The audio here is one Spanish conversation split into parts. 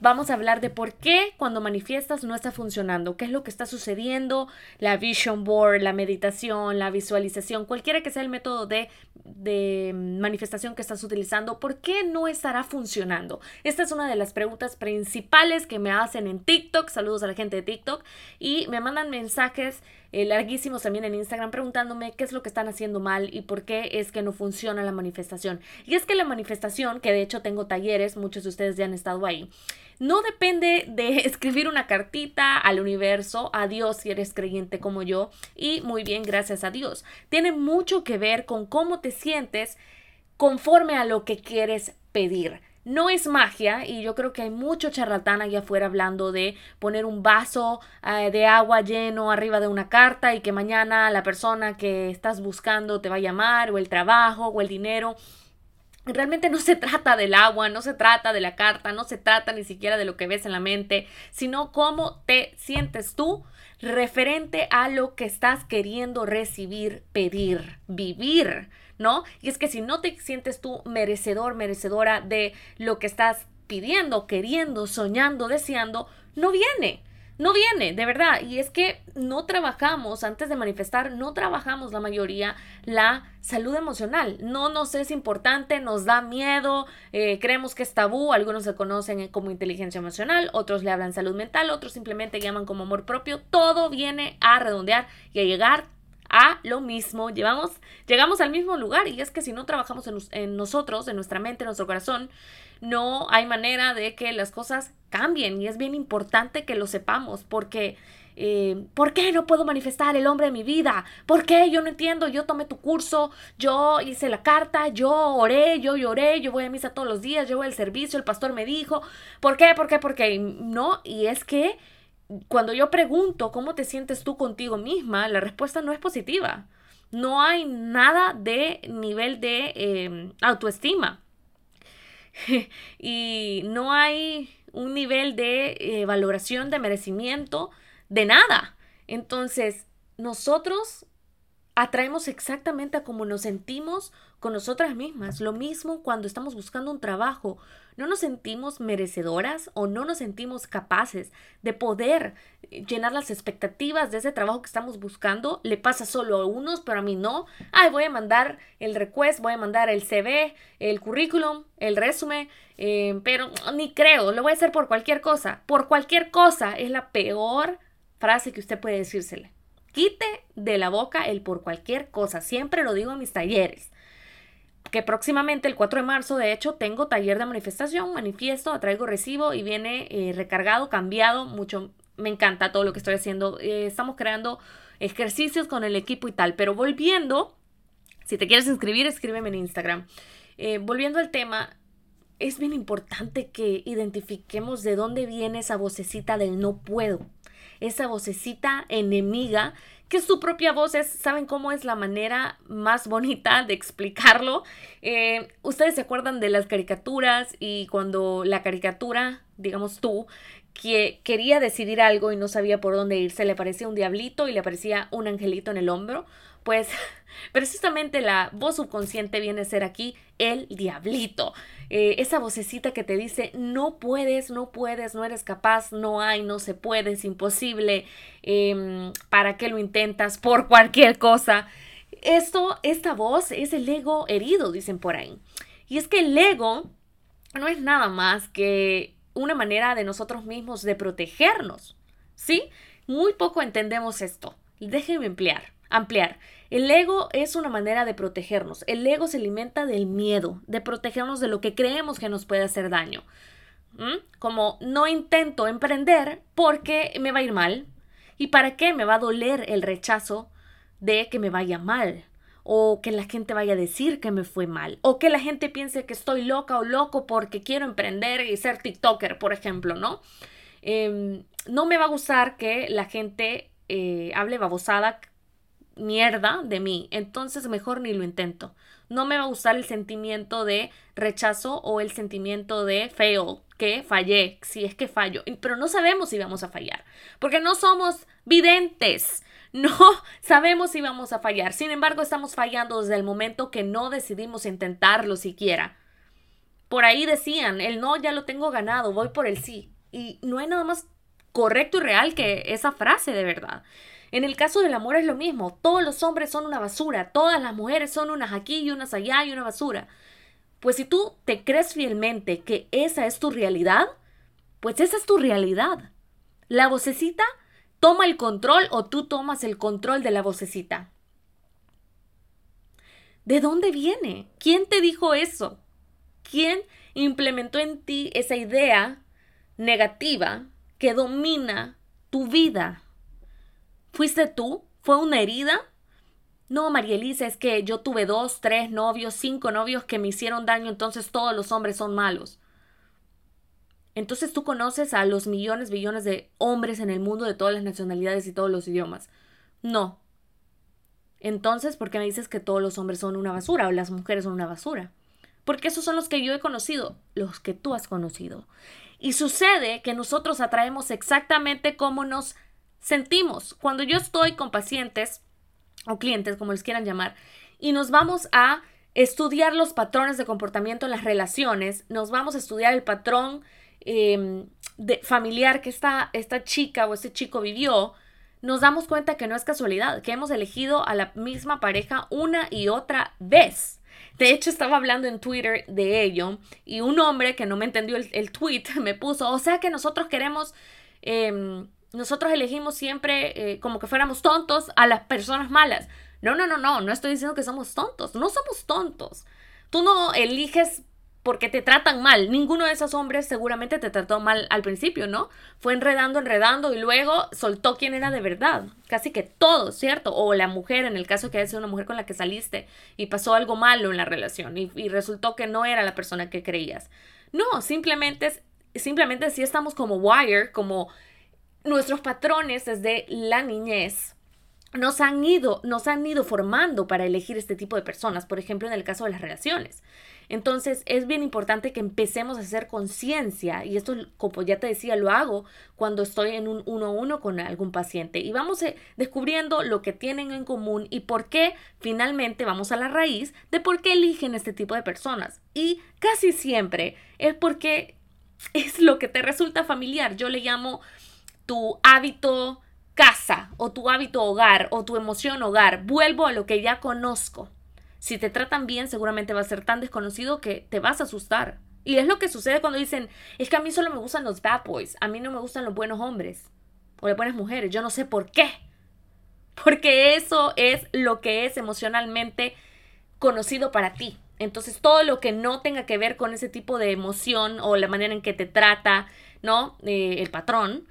vamos a hablar de por qué cuando manifiestas no está funcionando, qué es lo que está sucediendo, la vision board, la meditación, la visualización, cualquiera que sea el método de, de manifestación que estás utilizando, ¿por qué no estará funcionando? Esta es una de las preguntas principales que me hacen en TikTok, saludos a la gente de TikTok, y me mandan mensajes eh, larguísimos también en Instagram preguntándome qué es lo que están haciendo mal y por qué es que no funciona la manifestación. Y es que la manifestación, que de hecho tengo talleres, muchos de ustedes ya han estado ahí, no depende de escribir una cartita al universo, a Dios si eres creyente como yo, y muy bien, gracias a Dios. Tiene mucho que ver con cómo te sientes conforme a lo que quieres pedir. No es magia y yo creo que hay mucho charlatán allá afuera hablando de poner un vaso eh, de agua lleno arriba de una carta y que mañana la persona que estás buscando te va a llamar o el trabajo o el dinero. Realmente no se trata del agua, no se trata de la carta, no se trata ni siquiera de lo que ves en la mente, sino cómo te sientes tú referente a lo que estás queriendo recibir, pedir, vivir. ¿no? Y es que si no te sientes tú merecedor, merecedora de lo que estás pidiendo, queriendo, soñando, deseando, no viene. No viene, de verdad. Y es que no trabajamos, antes de manifestar, no trabajamos la mayoría la salud emocional. No nos es importante, nos da miedo, eh, creemos que es tabú. Algunos se conocen como inteligencia emocional, otros le hablan salud mental, otros simplemente llaman como amor propio. Todo viene a redondear y a llegar a lo mismo, llevamos, llegamos al mismo lugar y es que si no trabajamos en, nosotros, en nuestra mente, en nuestro corazón, no hay manera de que las cosas cambien y es bien importante que lo sepamos porque eh, ¿por qué no puedo manifestar el hombre de mi vida? ¿Por qué? Yo no entiendo, yo tomé tu curso, yo hice la carta, yo oré, yo lloré, yo voy a misa todos los días, yo voy al servicio, el pastor me dijo, ¿por qué? ¿Por qué? Porque no, y es que cuando yo pregunto cómo te sientes tú contigo misma, la respuesta no es positiva. No hay nada de nivel de em, autoestima. y no hay un nivel de eh, valoración, de merecimiento, de nada. Entonces, nosotros atraemos exactamente a como nos sentimos con nosotras mismas. Lo mismo cuando estamos buscando un trabajo. No nos sentimos merecedoras o no nos sentimos capaces de poder llenar las expectativas de ese trabajo que estamos buscando. Le pasa solo a unos, pero a mí no. Ay, voy a mandar el request, voy a mandar el CV, el currículum, el resumen, eh, pero ni creo, lo voy a hacer por cualquier cosa. Por cualquier cosa es la peor frase que usted puede decírsele. Quite de la boca el por cualquier cosa. Siempre lo digo en mis talleres. Que próximamente, el 4 de marzo, de hecho, tengo taller de manifestación, manifiesto, atraigo recibo y viene eh, recargado, cambiado. Mucho, me encanta todo lo que estoy haciendo. Eh, estamos creando ejercicios con el equipo y tal. Pero volviendo, si te quieres inscribir, escríbeme en Instagram. Eh, volviendo al tema, es bien importante que identifiquemos de dónde viene esa vocecita del no puedo esa vocecita enemiga, que su propia voz es, ¿saben cómo es la manera más bonita de explicarlo? Eh, Ustedes se acuerdan de las caricaturas y cuando la caricatura, digamos tú, que quería decidir algo y no sabía por dónde irse, le parecía un diablito y le aparecía un angelito en el hombro, pues precisamente la voz subconsciente viene a ser aquí el diablito. Eh, esa vocecita que te dice no puedes, no puedes, no eres capaz, no hay, no se puede, es imposible, em, ¿para qué lo intentas? Por cualquier cosa. Esto, esta voz es el ego herido, dicen por ahí. Y es que el ego no es nada más que una manera de nosotros mismos de protegernos. ¿Sí? Muy poco entendemos esto. Déjenme ampliar. Ampliar. El ego es una manera de protegernos. El ego se alimenta del miedo, de protegernos de lo que creemos que nos puede hacer daño. ¿Mm? Como no intento emprender porque me va a ir mal. ¿Y para qué me va a doler el rechazo de que me vaya mal? O que la gente vaya a decir que me fue mal. O que la gente piense que estoy loca o loco porque quiero emprender y ser TikToker, por ejemplo, ¿no? Em, no me va a gustar que la gente eh, hable babosada mierda de mí, entonces mejor ni lo intento. No me va a gustar el sentimiento de rechazo o el sentimiento de fail, que fallé, si es que fallo, pero no sabemos si vamos a fallar, porque no somos videntes. No sabemos si vamos a fallar. Sin embargo, estamos fallando desde el momento que no decidimos intentarlo siquiera. Por ahí decían, el no ya lo tengo ganado, voy por el sí. Y no hay nada más correcto y real que esa frase de verdad. En el caso del amor es lo mismo. Todos los hombres son una basura, todas las mujeres son unas aquí y unas allá y una basura. Pues si tú te crees fielmente que esa es tu realidad, pues esa es tu realidad. La vocecita toma el control o tú tomas el control de la vocecita. ¿De dónde viene? ¿Quién te dijo eso? ¿Quién implementó en ti esa idea negativa que domina tu vida? ¿Fuiste tú? ¿Fue una herida? No, María Elisa, es que yo tuve dos, tres novios, cinco novios que me hicieron daño, entonces todos los hombres son malos. Entonces tú conoces a los millones, billones de hombres en el mundo de todas las nacionalidades y todos los idiomas. No. Entonces, ¿por qué me dices que todos los hombres son una basura o las mujeres son una basura? Porque esos son los que yo he conocido, los que tú has conocido. Y sucede que nosotros atraemos exactamente como nos sentimos. Cuando yo estoy con pacientes o clientes, como les quieran llamar, y nos vamos a estudiar los patrones de comportamiento en las relaciones, nos vamos a estudiar el patrón em, de, familiar que esta, esta chica o este chico vivió, nos damos cuenta que no es casualidad, que hemos elegido a la misma pareja una y otra vez. De hecho, estaba hablando en Twitter de ello y un hombre que no me entendió el, tweet me puso, o sea que nosotros queremos em, nosotros elegimos siempre eh, como que fuéramos tontos a las personas malas. No, no, no, no, no estoy diciendo que somos tontos, no somos tontos. Tú no eliges porque te tratan mal. Ninguno de esos hombres seguramente te trató mal al principio, ¿no? Fue enredando, enredando y luego soltó quién era de verdad. Casi que todo, ¿cierto? O la mujer, en el caso que haya sido una mujer con la que saliste y pasó algo malo en la relación y, resultó que no era la persona que creías. No, simplemente, simplemente si estamos como wire, como nuestros patrones desde la niñez nos han ido, nos han ido formando para elegir este tipo de personas, por ejemplo, en el caso de las relaciones. Entonces, es bien importante que empecemos a hacer conciencia, y esto, como ya te decía, lo hago cuando estoy en un uno a uno con algún paciente, y vamos eh, descubriendo lo que tienen en común y por qué finalmente vamos a la raíz de por qué eligen este tipo de personas. Y casi siempre es porque es lo que te resulta familiar. Yo le llamo tu hábito casa o tu hábito hogar o tu emoción hogar. Vuelvo a lo que ya conozco. Si te tratan bien, seguramente va a ser tan desconocido que te vas a asustar. Y es lo que sucede cuando dicen, es que a mí solo me gustan los bad boys, a mí no me gustan los buenos hombres o las buenas mujeres. Yo no sé por qué. Porque eso es lo que es emocionalmente conocido para ti. Entonces, todo lo que no tenga que ver con ese tipo de emoción o la manera en que te trata, ¿no? Eh, el patrón,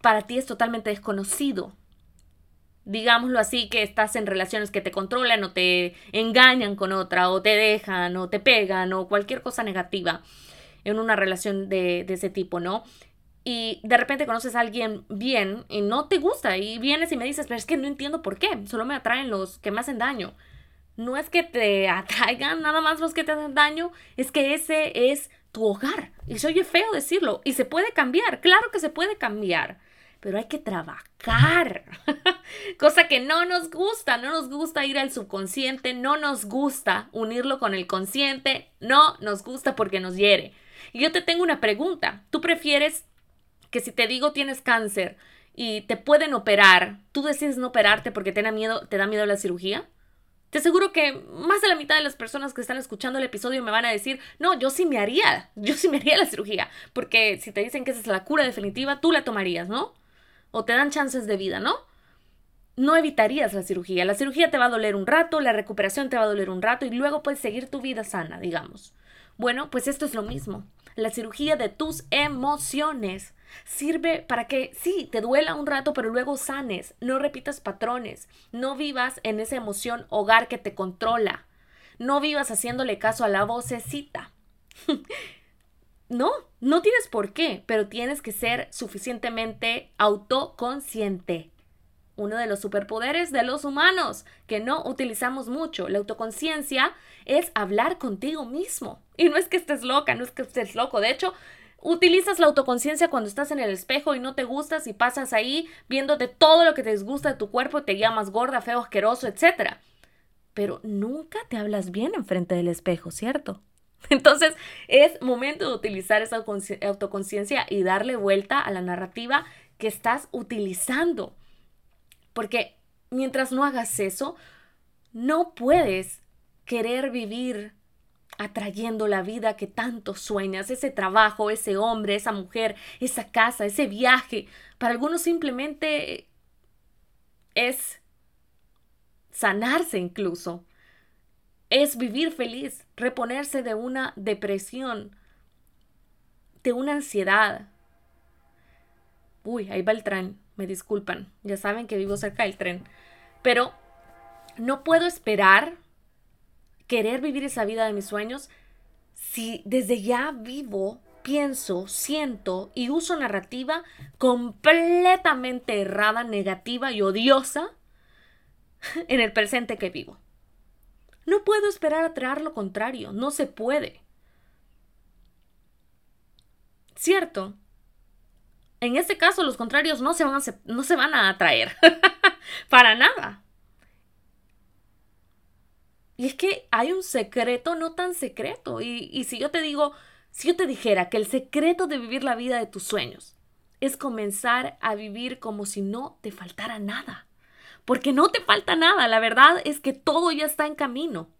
para ti es totalmente desconocido. Digámoslo así, que estás en relaciones que te controlan o te engañan con otra o te dejan o te pegan o cualquier cosa negativa en una relación de, de ese tipo, ¿no? y de repente conoces a alguien bien y no te gusta y vienes y me dices, pero es que no entiendo por qué, solo me atraen los que me hacen daño. No es que te atraigan nada más los que te hacen daño, es que ese es tu hogar. Y se oye feo decirlo. Y se puede cambiar, claro que se puede cambiar. Pero hay que trabajar. Cosa que no nos gusta. No nos gusta ir al subconsciente. No nos gusta unirlo con el consciente. No nos gusta porque nos hiere. Y yo te tengo una pregunta. ¿Tú prefieres que si te digo tienes cáncer y te pueden operar, tú decides no operarte porque te da miedo, te da miedo la cirugía? Te aseguro que más de la mitad de las personas que están escuchando el episodio me van a decir, no, yo sí me haría, yo sí me haría la cirugía, porque si te dicen que esa es la cura definitiva, tú la tomarías, ¿no? O te dan chances de vida, ¿no? No evitarías la cirugía. La cirugía te va a doler un rato, la recuperación te va a doler un rato y luego puedes seguir tu vida sana, digamos. Bueno, pues esto es lo mismo. La cirugía de tus emociones Sirve para que sí, te duela un rato, pero luego sanes, no repitas patrones, no vivas en esa emoción hogar que te controla, no vivas haciéndole caso a la vocecita. no, no tienes por qué, pero tienes que ser suficientemente autoconsciente. Uno de los superpoderes de los humanos que no utilizamos mucho. La autoconciencia es hablar contigo mismo. Y no es que estés loca, no es que estés loco. De hecho, Utilizas la autoconciencia cuando estás en el espejo y no te gustas y pasas ahí viéndote todo lo que te disgusta de tu cuerpo, te llamas gorda, feo, asqueroso, etc. Pero nunca te hablas bien enfrente del espejo, ¿cierto? Entonces es momento de utilizar esa autoconciencia y darle vuelta a la narrativa que estás utilizando. Porque mientras no hagas eso, no puedes querer vivir atrayendo la vida que tanto sueñas, ese trabajo, ese hombre, esa mujer, esa casa, ese viaje. Para algunos simplemente es sanarse incluso. Es vivir feliz, reponerse de una depresión, de una ansiedad. Uy, ahí va el tren, me disculpan, ya saben que vivo cerca del tren. Pero no puedo esperar querer vivir esa vida de mis sueños si desde ya vivo, pienso, siento y uso narrativa completamente errada, negativa y odiosa en el presente que vivo. No puedo esperar a traer lo contrario, no se puede. Cierto. En este caso, los contrarios no se van a, no se van a atraer. Para nada. Y es que hay un secreto no tan secreto. Y, y si yo te digo, si yo te dijera que el secreto de vivir la vida de tus sueños es comenzar a vivir como si no te faltara nada. Porque no te falta nada, la verdad es que todo ya está en camino.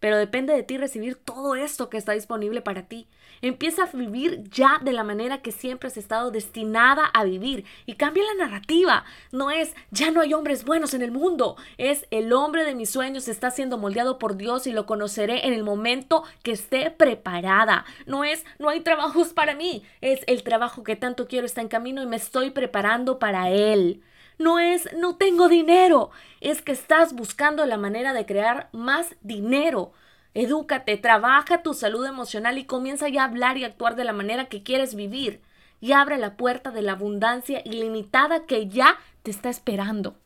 Pero depende de ti recibir todo esto que está disponible para ti. Empieza a vivir ya de la manera que siempre has estado destinada a vivir y cambia la narrativa. No es ya no hay hombres buenos en el mundo, es el hombre de mis sueños está siendo moldeado por Dios y lo conoceré en el momento que esté preparada. No es no hay trabajos para mí, es el trabajo que tanto quiero está en camino y me estoy preparando para él. No es no tengo dinero, es que estás buscando la manera de crear más dinero. Edúcate, trabaja tu salud emocional y comienza ya a hablar y actuar de la manera que quieres vivir. Y abre la puerta de la abundancia ilimitada que ya te está esperando.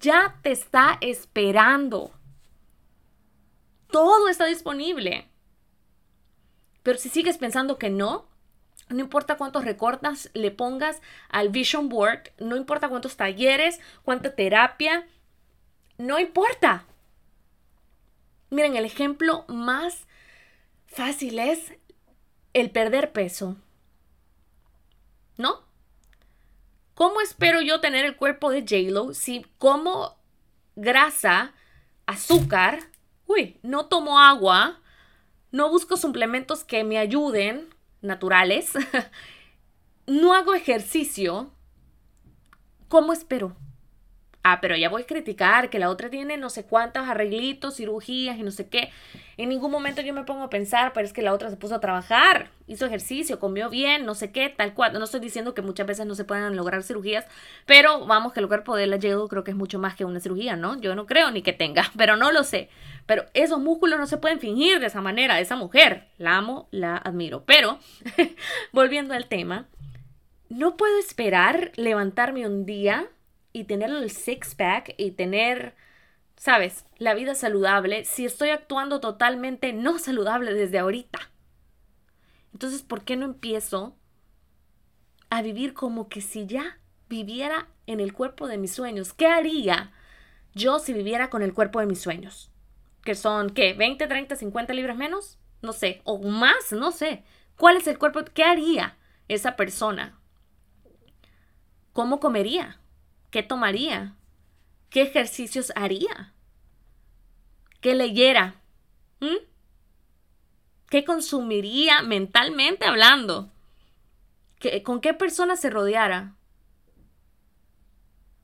Ya te está esperando. Todo está disponible. Pero si sigues pensando que no, no importa cuántos recortas le pongas al Vision Board, no importa cuántos talleres, cuánta terapia, no importa. Miren, el ejemplo más fácil es el perder peso. ¿No? ¿Cómo espero yo tener el cuerpo de JLo si como grasa, azúcar, uy, no tomo agua, no busco suplementos que me ayuden, naturales, no hago ejercicio? ¿Cómo espero? Ah, pero ya voy a criticar que la otra tiene no sé cuántos arreglitos, cirugías y no sé qué. En ningún momento yo me pongo a pensar, pero es que la otra se puso a trabajar, hizo ejercicio, comió bien, no sé qué, tal cual. No estoy diciendo que muchas veces no se puedan lograr cirugías, pero vamos que el cuerpo de la Jill creo que es mucho más que una cirugía, ¿no? Yo no creo ni que tenga, pero no lo sé. Pero esos músculos no se pueden fingir de esa manera, esa mujer. La amo, la admiro. Pero, volviendo al tema, no puedo esperar levantarme un día y tener el six-pack y tener, sabes, la vida saludable si estoy actuando totalmente no saludable desde ahorita. Entonces, ¿por qué no empiezo a vivir como que si ya viviera en el cuerpo de mis sueños? ¿Qué haría yo si viviera con el cuerpo de mis sueños? Que son, ¿qué? ¿20, 30, 50 libras menos? No sé. O más, no sé. ¿Cuál es el cuerpo? ¿Qué haría esa persona? ¿Cómo comería? ¿Qué tomaría? ¿Qué ejercicios haría? ¿Qué leyera? ¿Mm? ¿Qué consumiría mentalmente hablando? ¿Con qué persona se rodeara?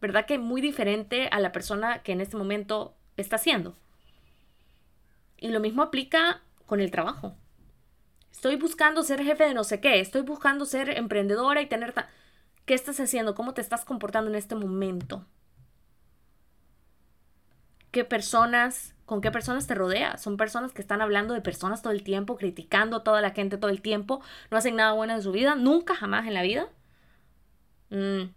¿Verdad que muy diferente a la persona que en este momento está haciendo? Y lo mismo aplica con el trabajo. Estoy buscando ser jefe de no sé qué, estoy buscando ser emprendedora y tener... ¿Qué estás haciendo? ¿Cómo te estás comportando en este momento? ¿Qué personas, con qué personas te rodeas? Son personas que están hablando de personas todo el tiempo, criticando a toda la gente todo el tiempo, no hacen nada bueno en su vida, nunca, jamás en la vida. Mm.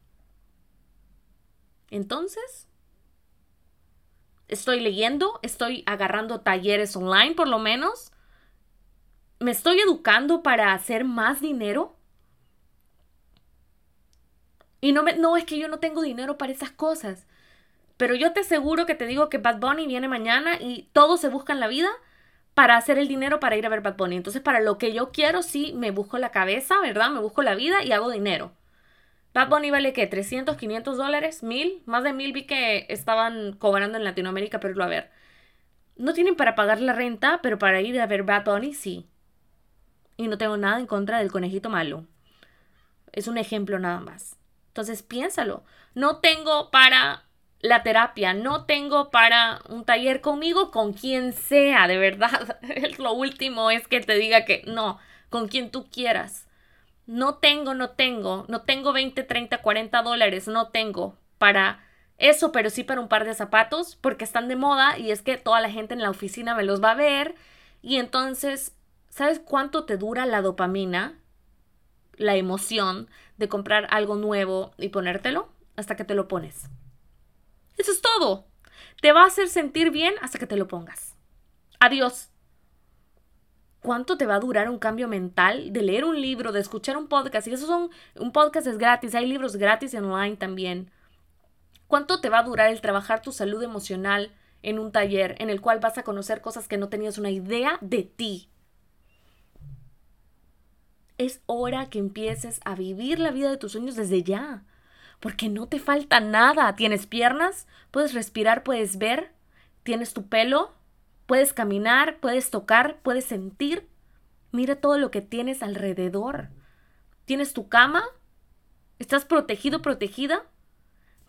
Entonces, estoy leyendo, estoy agarrando talleres online por lo menos. ¿Me estoy educando para hacer más dinero? Y no, me, no es que yo no tengo dinero para esas cosas. Pero yo te aseguro que te digo que Bad Bunny viene mañana y todo se busca en la vida para hacer el dinero para ir a ver Bad Bunny. Entonces, para lo que yo quiero, sí, me busco la cabeza, ¿verdad? Me busco la vida y hago dinero. Bad Bunny vale qué? 300, 500 dólares, mil, más de mil vi que estaban cobrando en Latinoamérica, pero a ver. No tienen para pagar la renta, pero para ir a ver Bad Bunny sí. Y no tengo nada en contra del conejito malo. Es un ejemplo nada más. Entonces piénsalo. No tengo para la terapia, no tengo para un taller conmigo, con quien sea, de verdad. Lo último es que te diga que no, con quien tú quieras. No tengo, no tengo, no tengo 20, 30, 40 dólares, no tengo para eso, pero sí para un par de zapatos, porque están de moda y es que toda la gente en la oficina me los va a ver. Y entonces, ¿sabes cuánto te dura la dopamina? La emoción de comprar algo nuevo y ponértelo hasta que te lo pones. Eso es todo. Te va a hacer sentir bien hasta que te lo pongas. Adiós. ¿Cuánto te va a durar un cambio mental de leer un libro, de escuchar un podcast? Y eso son, un podcast es gratis, hay libros gratis online también. ¿Cuánto te va a durar el trabajar tu salud emocional en un taller en el cual vas a conocer cosas que no tenías una idea de ti? Es hora que empieces a vivir la vida de tus sueños desde ya porque no te falta nada. Tienes piernas, puedes respirar, puedes ver, tienes tu pelo, puedes caminar, puedes tocar, puedes sentir. Mira todo lo que tienes alrededor. Tienes tu cama, estás protegido, protegida.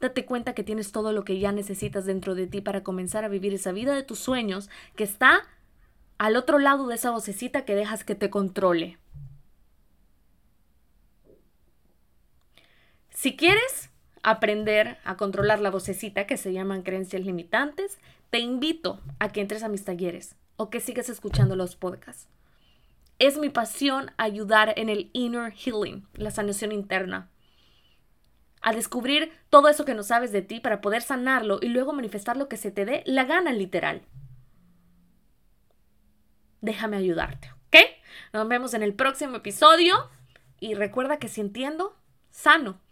Date cuenta que tienes todo lo que ya necesitas dentro de ti para comenzar a vivir esa vida de tus sueños que está al otro lado de esa vocecita que dejas que te controle. Si quieres aprender a controlar la vocecita que se llaman creencias limitantes, te invito a que entres a mis talleres o que sigas escuchando los podcasts. Es mi pasión ayudar en el inner healing, la sanación interna. A descubrir todo eso que no sabes de ti para poder sanarlo y luego manifestar lo que se te dé la gana literal. Déjame ayudarte, ¿ok? Nos vemos en el próximo episodio y recuerda que si entiendo, sano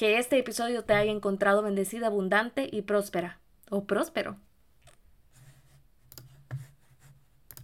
que este episodio te haya encontrado bendecida, abundante y próspera o próspero.